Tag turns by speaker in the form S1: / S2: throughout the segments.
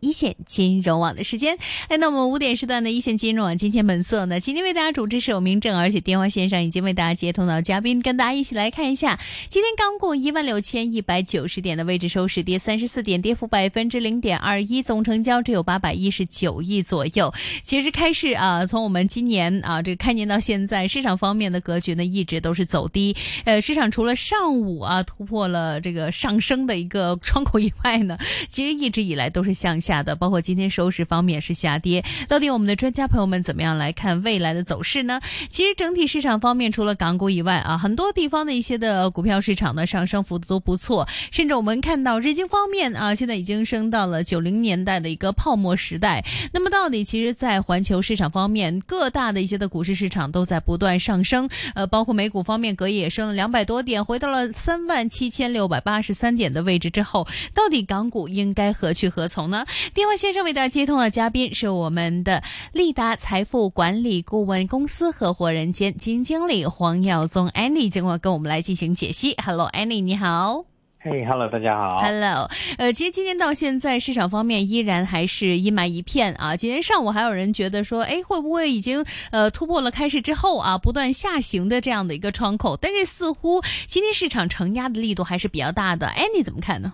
S1: 一线金融网的时间。哎，那我们五点时段的一线金融网金钱本色呢，今天为大家主持是有明正，而且电话线上已经为大家接通到嘉宾，跟大家一起来看一下，今天刚过一万六千一百九十点的位置收市跌三十四点，跌幅百分之零点二一，总成交只有八百一十九亿左右。其实开市啊，从我们今年啊这个开年到现在，市场方面的格局呢一直都是走低。呃，市场除了上午啊突破了这个上升的一个窗口以外呢，其实一直以来都是向下的，包括今天收市方面是下跌。到底我们的专家朋友们怎么样来看未来的走势呢？其实整体市场方面，除了港股以外啊，很多地方的一些的股票市场呢上升幅度都不错，甚至我们看到日经方面啊，现在已经升到了九零年代的一个泡沫时代。那么到底其实，在环球市场方面，各大的一些的股市市场都在不断上升，呃，包括美股方面，隔夜也升了两百多点，回到了三万七千六百八十三点的位置之后，到底港股应该何去何从呢？电话线上为大家接通的嘉宾是我们的利达财富管理顾问公司合伙人兼基金经理黄耀宗晚跟我们来进行解析。Hello Annie，你好。
S2: 嘿，Hello，大家好。
S1: Hello，呃，其实今天到现在市场方面依然还是阴霾一片啊。今天上午还有人觉得说，哎，会不会已经呃突破了开市之后啊不断下行的这样的一个窗口？但是似乎今天市场承压的力度还是比较大的。哎，你怎么看呢？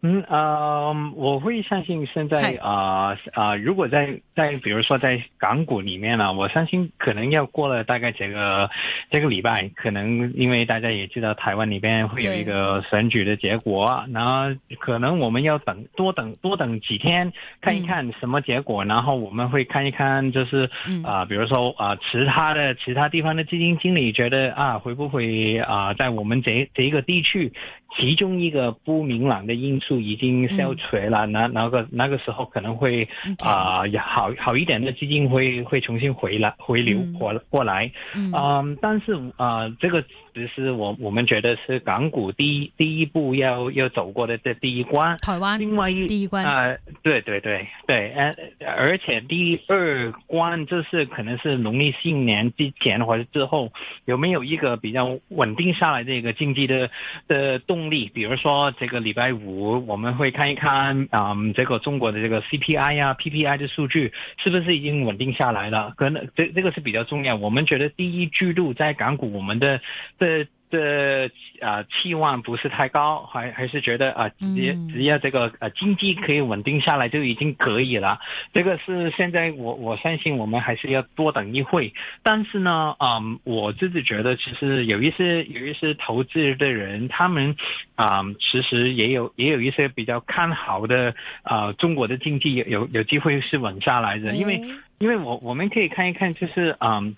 S2: 嗯呃，我会相信现在啊啊，如果在在比如说在港股里面呢，我相信可能要过了大概这个这个礼拜，可能因为大家也知道台湾里边会有一个选举的结果，然后可能我们要等多等多等几天看一看什么结果，然后我们会看一看就是啊，比如说啊，其他的其他地方的基金经理觉得啊，会不会啊，在我们这这一个地区。其中一个不明朗的因素已经消除了，那那个那个时候可能会啊好好一点的基金会会重新回来回流过过来，嗯，但是啊这个。只是我我们觉得是港股第一第一步要要走过的这第一关，
S1: 台湾
S2: 另外一
S1: 第一关。
S2: 啊，对对对。对，呃，而且第二关就是可能是农历新年之前或者之后有没有一个比较稳定下来的一个经济的的动力，比如说这个礼拜五我们会看一看啊，这个中国的这个 CPI 呀 PPI 的数据是不是已经稳定下来了？可能这这个是比较重要。我们觉得第一季度在港股我们的的这啊期望不是太高，还还是觉得啊，只只要这个呃经济可以稳定下来就已经可以了。这个是现在我我相信我们还是要多等一会。但是呢，嗯，我自己觉得其实有一些有一些投资的人，他们啊其实也有也有一些比较看好的啊中国的经济有有有机会是稳下来的，因为因为我我们可以看一看就是嗯。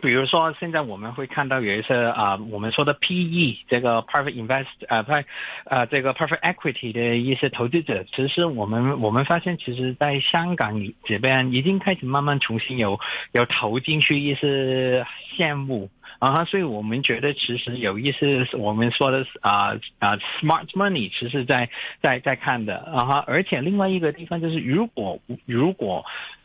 S2: 比如说，现在我们会看到有一些啊，我们说的 PE 这个 private invest 啊，派啊这个 private equity 的一些投资者，其实我们我们发现，其实在香港这边已经开始慢慢重新有有投进去一些项目啊，所以我们觉得其实有一些我们说的啊啊 smart money，其实在在在看的啊，而且另外一个地方就是，如果如果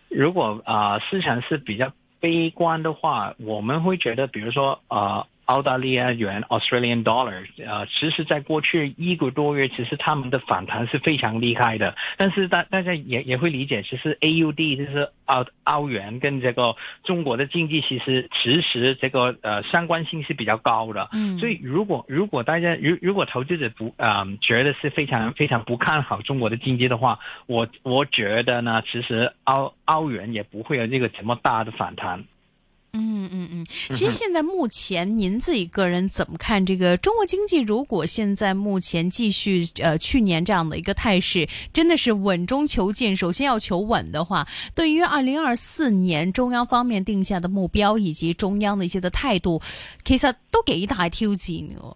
S2: 如果啊市场是比较。悲观的话，我们会觉得，比如说，呃。澳大利亚元 （Australian Dollar） 呃，其实，在过去一个多月，其实他们的反弹是非常厉害的。但是大大家也也会理解，其实 AUD 就是澳澳元跟这个中国的经济，其实其实这个呃相关性是比较高的。嗯，所以如果如果大家如如果投资者不啊觉得是非常非常不看好中国的经济的话，我我觉得呢，其实澳澳元也不会有这个这么大的反弹。
S1: 嗯嗯嗯，其实现在目前您自己个人怎么看这个中国经济？如果现在目前继续呃去年这样的一个态势，真的是稳中求进，首先要求稳的话，对于二零二四年中央方面定下的目标以及中央的一些的态度，其实都几大挑战哦。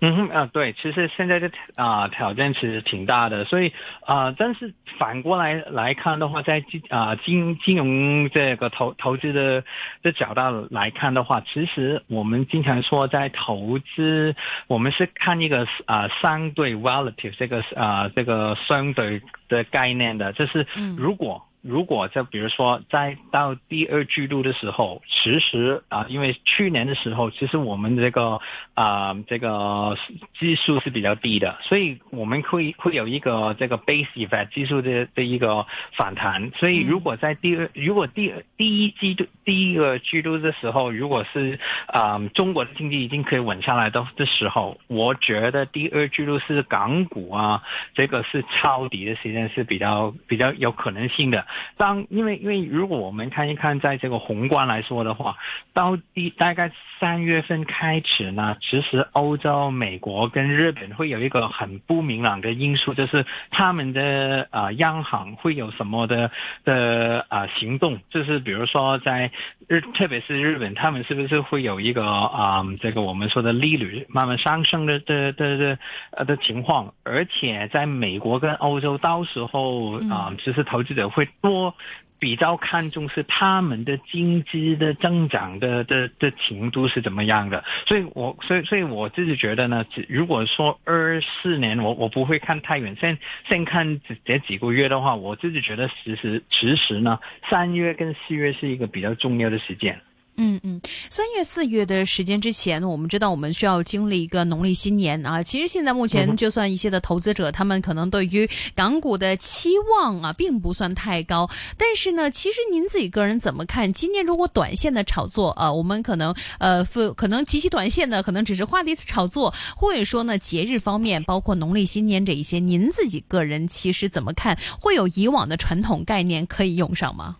S2: 嗯哼啊，对，其实现在的啊挑战其实挺大的，所以啊，但是反过来来看的话，在金啊金金融这个投投资的的角度来看的话，其实我们经常说在投资，我们是看一个啊相对 relative 这个啊这个相对的概念的，就是如果。如果就比如说在到第二季度的时候，其实啊，因为去年的时候，其实我们这个啊这个基数是比较低的，所以我们会会有一个这个 base effect 基数的的一个反弹。所以如果在第二，如果第二第一季度第一个季度的时候，如果是啊中国的经济已经可以稳下来的的时候，我觉得第二季度是港股啊，这个是抄底的时间是比较比较有可能性的。当因为因为如果我们看一看，在这个宏观来说的话，到第大概三月份开始呢，其实欧洲、美国跟日本会有一个很不明朗的因素，就是他们的啊央行会有什么的的啊行动，就是比如说在日，特别是日本，他们是不是会有一个啊这个我们说的利率慢慢上升的的的的呃的情况，而且在美国跟欧洲，到时候啊，其实投资者会多。比较看重是他们的经济的增长的的的程度是怎么样的，所以我所以所以我自己觉得呢，如果说二四年我我不会看太远，先先看这这几个月的话，我自己觉得其实其实呢，三月跟四月是一个比较重要的时间。
S1: 嗯嗯，三月四月的时间之前，我们知道我们需要经历一个农历新年啊。其实现在目前，就算一些的投资者，他们可能对于港股的期望啊，并不算太高。但是呢，其实您自己个人怎么看？今年如果短线的炒作啊，我们可能呃，可能极其短线的，可能只是画的一次炒作，或者说呢，节日方面，包括农历新年这一些，您自己个人其实怎么看？会有以往的传统概念可以用上吗？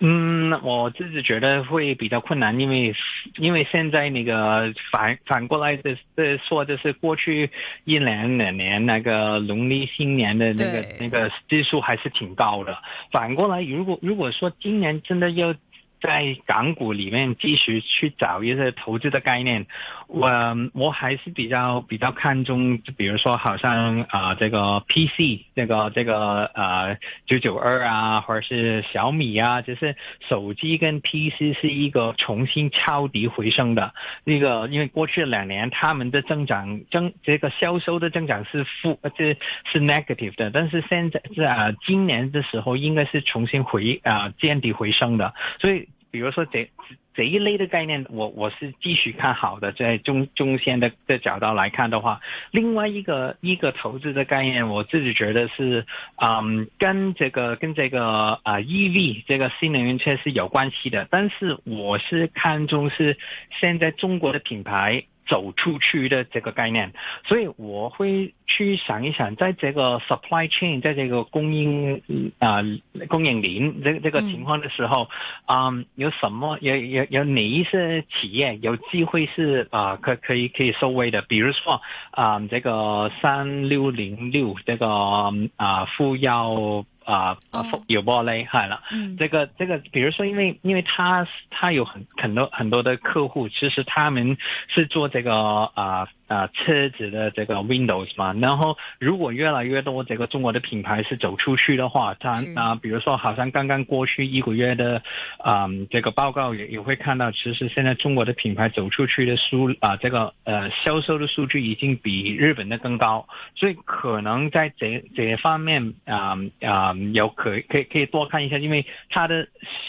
S2: 嗯，我自己觉得会比较困难，因为因为现在那个反反过来的的说，就是过去一两两年那个农历新年的那个那个基数还是挺高的。反过来，如果如果说今年真的要。在港股里面继续去找一些投资的概念，我我还是比较比较看重，比如说好像啊这个 PC 这个这个呃九九二啊，或者是小米啊，就是手机跟 PC 是一个重新抄底回升的那个，因为过去两年他们的增长增这个销售的增长是负，这是 negative 的，但是现在是啊今年的时候应该是重新回啊见底回升的，所以。比如说这这一类的概念，我我是继续看好的，在中中线的的角度来看的话，另外一个一个投资的概念，我自己觉得是，嗯，跟这个跟这个啊 EV 这个新能源车是有关系的，但是我是看中是现在中国的品牌。走出去的这个概念，所以我会去想一想，在这个 supply chain，在这个供应啊供应链这这个情况的时候，啊，有什么有有有哪一些企业有机会是啊可可以可以收微的？比如说啊，这个三六零六这个啊富药。啊啊，有玻璃，害了，这个这个，比如说，因为因为他他有很很多很多的客户，其实他们是做这个啊。啊，车子的这个 Windows 嘛，然后如果越来越多这个中国的品牌是走出去的话，它啊，比如说好像刚刚过去一个月的啊这个报告也也会看到，其实现在中国的品牌走出去的数啊，这个呃销售的数据已经比日本的更高，所以可能在这这方面啊啊有可可以可以多看一下，因为它的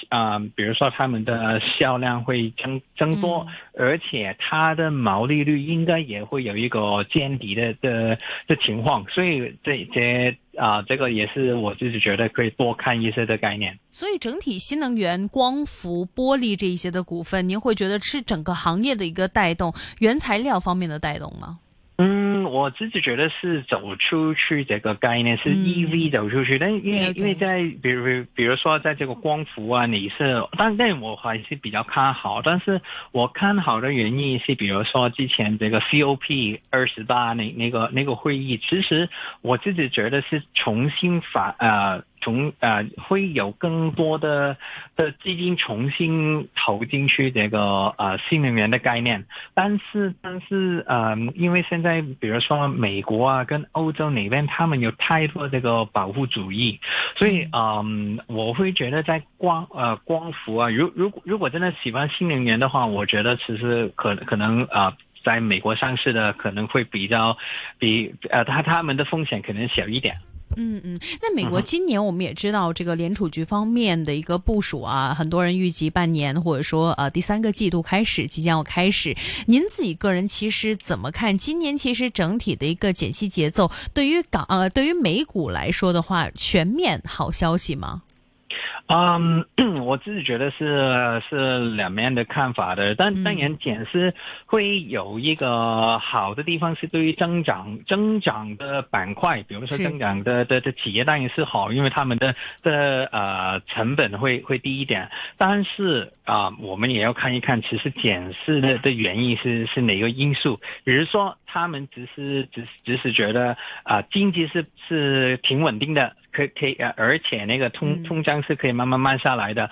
S2: 啊比如说他们的销量会增增多，而且它的毛利率应该也。会有一个见底的的的情况，所以这些啊，这个也是我自己觉得可以多看一些的概念。
S1: 所以整体新能源、光伏、玻璃这一些的股份，您会觉得是整个行业的一个带动，原材料方面的带动吗？
S2: 嗯，我自己觉得是走出去这个概念是 EV 走出去，但因为因为在比如比如说在这个光伏啊，你是，但但我还是比较看好，但是我看好的原因是，比如说之前这个 COP 二十八那那个那个会议，其实我自己觉得是重新反呃。从呃会有更多的的基金重新投进去这个呃新能源的概念，但是但是呃因为现在比如说美国啊跟欧洲那边他们有太多这个保护主义，所以嗯我会觉得在光呃光伏啊，如如果如果真的喜欢新能源的话，我觉得其实可可能啊在美国上市的可能会比较比呃他他们的风险可能小一点。
S1: 嗯嗯，那美国今年我们也知道这个联储局方面的一个部署啊，很多人预计半年或者说呃第三个季度开始即将要开始。您自己个人其实怎么看今年其实整体的一个减息节奏？对于港呃对于美股来说的话，全面好消息吗？
S2: 嗯，我自己觉得是是两面的看法的，但当然减是会有一个好的地方，是对于增长增长的板块，比如说增长的的的企业当然是好，因为他们的的呃成本会会低一点。但是啊，我们也要看一看，其实减是的的原因是是哪个因素？比如说他们只是只只是觉得啊经济是是挺稳定的。可可以呃，而且那个通通胀是可以慢慢慢下来的，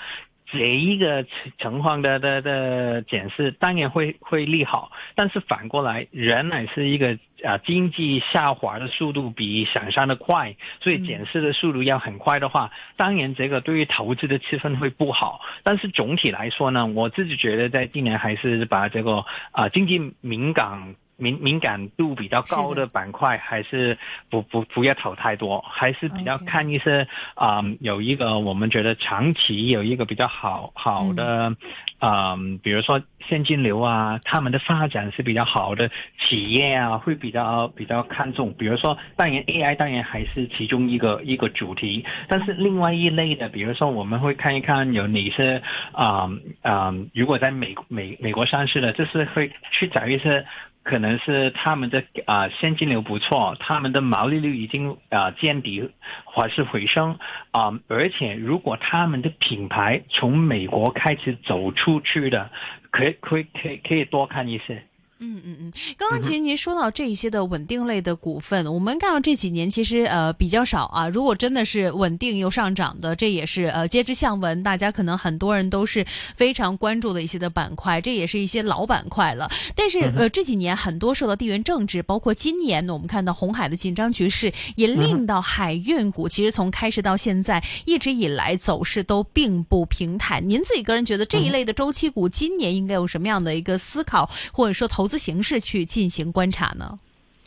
S2: 这一个情况的的的检视当然会会利好，但是反过来仍然是一个啊经济下滑的速度比想象的快，所以检视的速度要很快的话，当然这个对于投资的气氛会不好。但是总体来说呢，我自己觉得在今年还是把这个啊经济敏感。敏敏感度比较高的板块，还是不不不要投太多，还是比较看一些啊，有一个我们觉得长期有一个比较好好的啊，比如说现金流啊，他们的发展是比较好的企业啊，会比较比较看重。比如说，当然 AI 当然还是其中一个一个主题，但是另外一类的，比如说我们会看一看有哪些啊啊，如果在美美美国上市的，就是会去找一些。可能是他们的啊现金流不错，他们的毛利率已经啊见底或是回升啊，而且如果他们的品牌从美国开始走出去的，可以可以可以可以多看一些。
S1: 嗯嗯嗯，刚刚其实您说到这一些的稳定类的股份，我们看到这几年其实呃比较少啊。如果真的是稳定又上涨的，这也是呃皆知向闻，大家可能很多人都是非常关注的一些的板块，这也是一些老板块了。但是呃这几年很多受到地缘政治，包括今年呢，我们看到红海的紧张局势，也令到海运股其实从开始到现在一直以来走势都并不平坦。您自己个人觉得这一类的周期股今年应该有什么样的一个思考，或者说投？资形式去进行观察呢？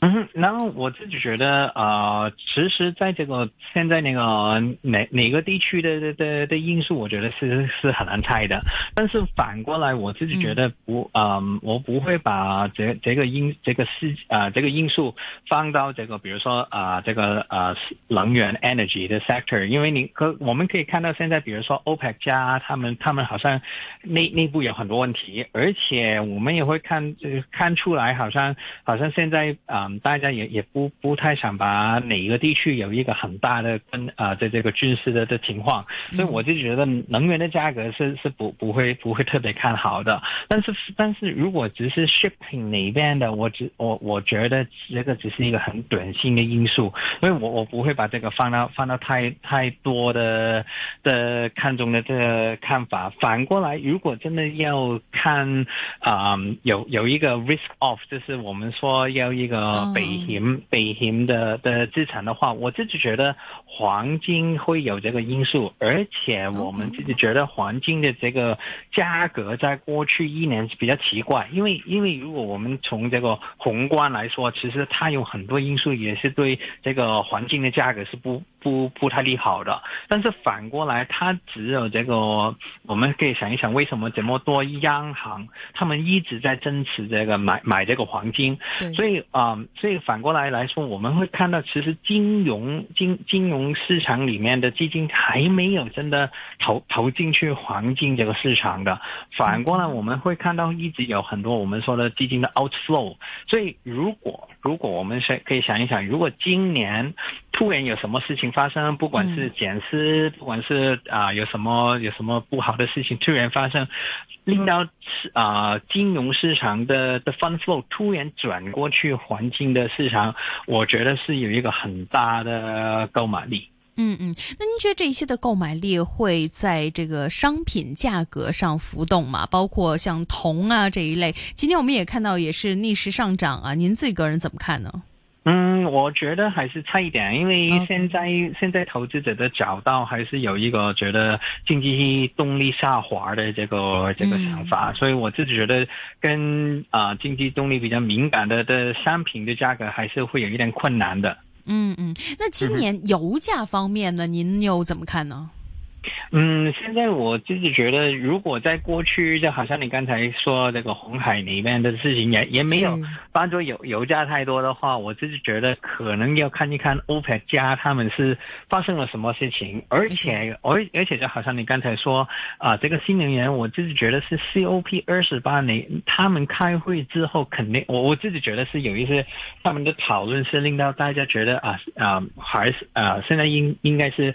S2: 嗯，然后我自己觉得，呃，其实在这个现在那个哪哪个地区的的的的因素，我觉得是是很难猜的。但是反过来，我自己觉得不，嗯，我不会把这这个因这个事啊这个因素放到这个，比如说啊这个呃能源 energy 的 sector，因为你可我们可以看到现在，比如说 OPEC 加他们他们好像内内部有很多问题，而且我们也会看看出来，好像好像现在啊。大家也也不不太想把哪一个地区有一个很大的跟啊的这个军事的的情况，所以我就觉得能源的价格是是不不会不会特别看好的。但是但是如果只是 shipping 那边的，我只我我觉得这个只是一个很短性的因素，所以我我不会把这个放到放到太太多的的看中的这个看法。反过来，如果真的要看啊有有一个 risk off，就是我们说要一个。北险北险的的资产的话，我自己觉得黄金会有这个因素，而且我们自己觉得黄金的这个价格在过去一年比较奇怪，因为因为如果我们从这个宏观来说，其实它有很多因素也是对这个黄金的价格是不。不不太利好的，但是反过来，它只有这个，我们可以想一想，为什么这么多央行他们一直在增持这个买买这个黄金？所以啊，所以反过来来说，我们会看到，其实金融金金融市场里面的基金还没有真的投投进去黄金这个市场的。反过来，我们会看到一直有很多我们说的基金的 outflow。所以如果如果我们是可以想一想，如果今年突然有什么事情，发生，不管是减失，不管是啊有什么有什么不好的事情突然发生，令到啊金融市场的的 fund flow 突然转过去环境的市场，我觉得是有一个很大的购买力。
S1: 嗯嗯，那您觉得这一些的购买力会在这个商品价格上浮动吗？包括像铜啊这一类，今天我们也看到也是逆势上涨啊，您自己个人怎么看呢？
S2: 嗯，我觉得还是差一点，因为现在现在投资者的找到还是有一个觉得经济动力下滑的这个这个想法，所以我自己觉得跟啊经济动力比较敏感的的商品的价格还是会有一点困难的。
S1: 嗯嗯，那今年油价方面呢，您又怎么看呢？
S2: 嗯，现在我自己觉得，如果在过去，就好像你刚才说这个红海里面的事情，也也没有帮助油油价太多的话，我自己觉得可能要看一看 OPEC 加他们是发生了什么事情，而且而而且就好像你刚才说啊，这个新能源，我自己觉得是 COP 二十八年他们开会之后，肯定我我自己觉得是有一些他们的讨论是令到大家觉得啊啊还是啊现在应应该是。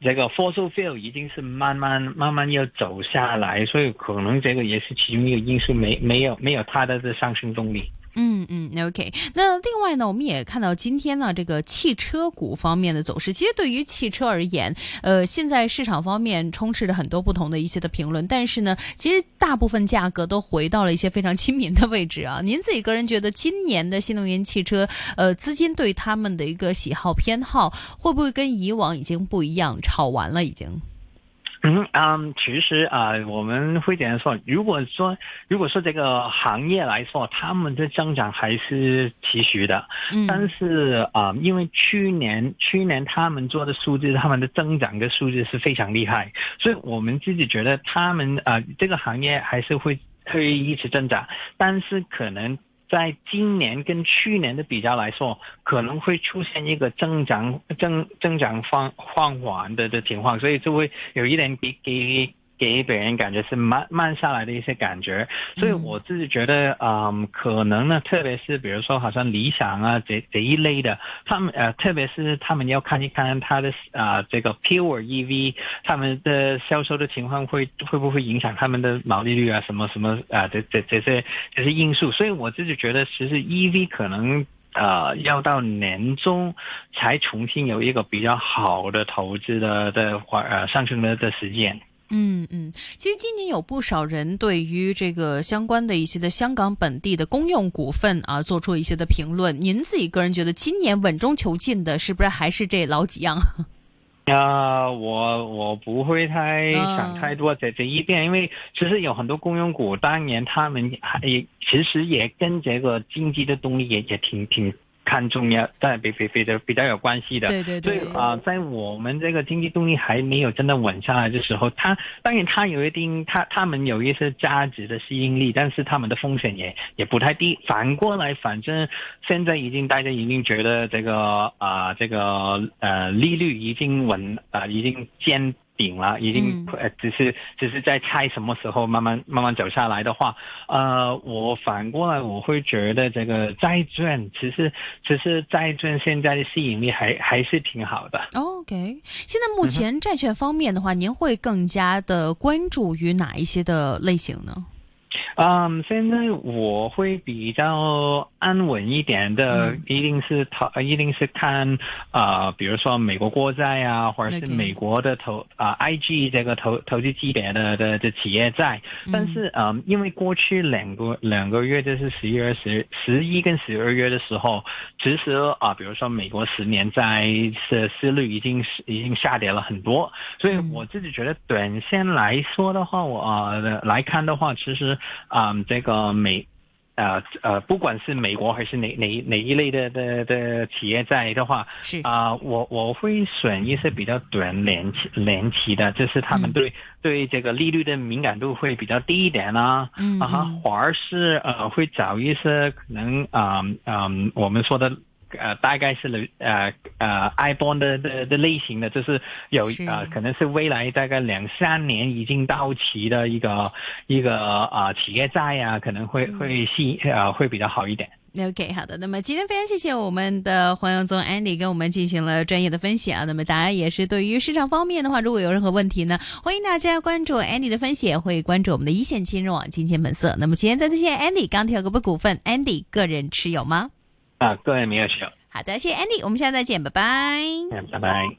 S2: 这个 fossil fuel 已经是慢慢慢慢要走下来，所以可能这个也是其中一个因素，没没有没有它的这上升动力。
S1: 嗯嗯，OK。那另外呢，我们也看到今天呢，这个汽车股方面的走势。其实对于汽车而言，呃，现在市场方面充斥着很多不同的一些的评论，但是呢，其实大部分价格都回到了一些非常亲民的位置啊。您自己个人觉得，今年的新能源汽车，呃，资金对他们的一个喜好偏好，会不会跟以往已经不一样？炒完了已经。
S2: 嗯嗯，其实啊，我们会这样说，如果说如果说这个行业来说，他们的增长还是持续的，嗯，但是啊，因为去年去年他们做的数字，他们的增长的数字是非常厉害，所以我们自己觉得他们啊，这个行业还是会会一直增长，但是可能。在今年跟去年的比较来说，可能会出现一个增长增增长放放缓的的情况，所以就会有一点比给。给别人感觉是慢慢下来的一些感觉，所以我自己觉得，嗯，可能呢，特别是比如说好像理想啊这这一类的，他们呃，特别是他们要看一看他的啊这个 pure EV，他们的销售的情况会会不会影响他们的毛利率啊什么什么啊这这这些这些因素，所以我自己觉得其实 EV 可能呃要到年终才重新有一个比较好的投资的的环呃上升的的时间。
S1: 嗯嗯，其实今年有不少人对于这个相关的一些的香港本地的公用股份啊，做出一些的评论。您自己个人觉得，今年稳中求进的，是不是还是这老几样？
S2: 啊，我我不会太想太多在这一遍，因为其实有很多公用股，当年他们还其实也跟这个经济的动力也也挺挺。看重要，但比比比较比较有关系的，
S1: 对对对。
S2: 所以啊，在我们这个经济动力还没有真的稳下来的时候，它当然它有一定，它他们有一些价值的吸引力，但是他们的风险也也不太低。反过来，反正现在已经大家已经觉得这个啊，这个呃利率已经稳啊，已经坚。顶了，已经呃，只是只是在猜什么时候慢慢慢慢走下来的话，呃，我反过来我会觉得这个债券，其实其实债券现在的吸引力还还是挺好的。
S1: OK，现在目前债券方面的话，您会更加的关注于哪一些的类型呢？
S2: 嗯，现在我会比较安稳一点的，一定是投，一定是看啊，比如说美国国债啊，或者是美国的投啊，IG 这个投投资级别的的的企业债。但是嗯，因为过去两个两个月，就是十一月十十一跟十二月的时候，其实啊，比如说美国十年债的息率已经是已经下跌了很多，所以我自己觉得短线来说的话，我啊来看的话，其实。啊，这个美，呃呃，不管是美国还是哪哪哪一类的的的企业债的话，
S1: 是
S2: 啊，我我会选一些比较短年期年期的，就是他们对对这个利率的敏感度会比较低一点啊，啊，而是呃会找一些可能啊啊我们说的。呃，大概是呃呃，I bond 的的的类型的，就是有呃，可能是未来大概两三年已经到期的一个一个啊企业债啊，可能会会吸呃会比较好一点。
S1: OK，好的。那么今天非常谢谢我们的黄永宗 Andy 跟我们进行了专业的分析啊。那么大家也是对于市场方面的话，如果有任何问题呢，欢迎大家关注 Andy 的分析，也会关注我们的一线金融网金钱本色。那么今天再次谢谢 Andy，钢铁股份 Andy 个人持有吗？
S2: 啊，各位没有笑。
S1: 好的，谢谢 Andy，我们下次再见，拜拜。
S2: 嗯，拜拜。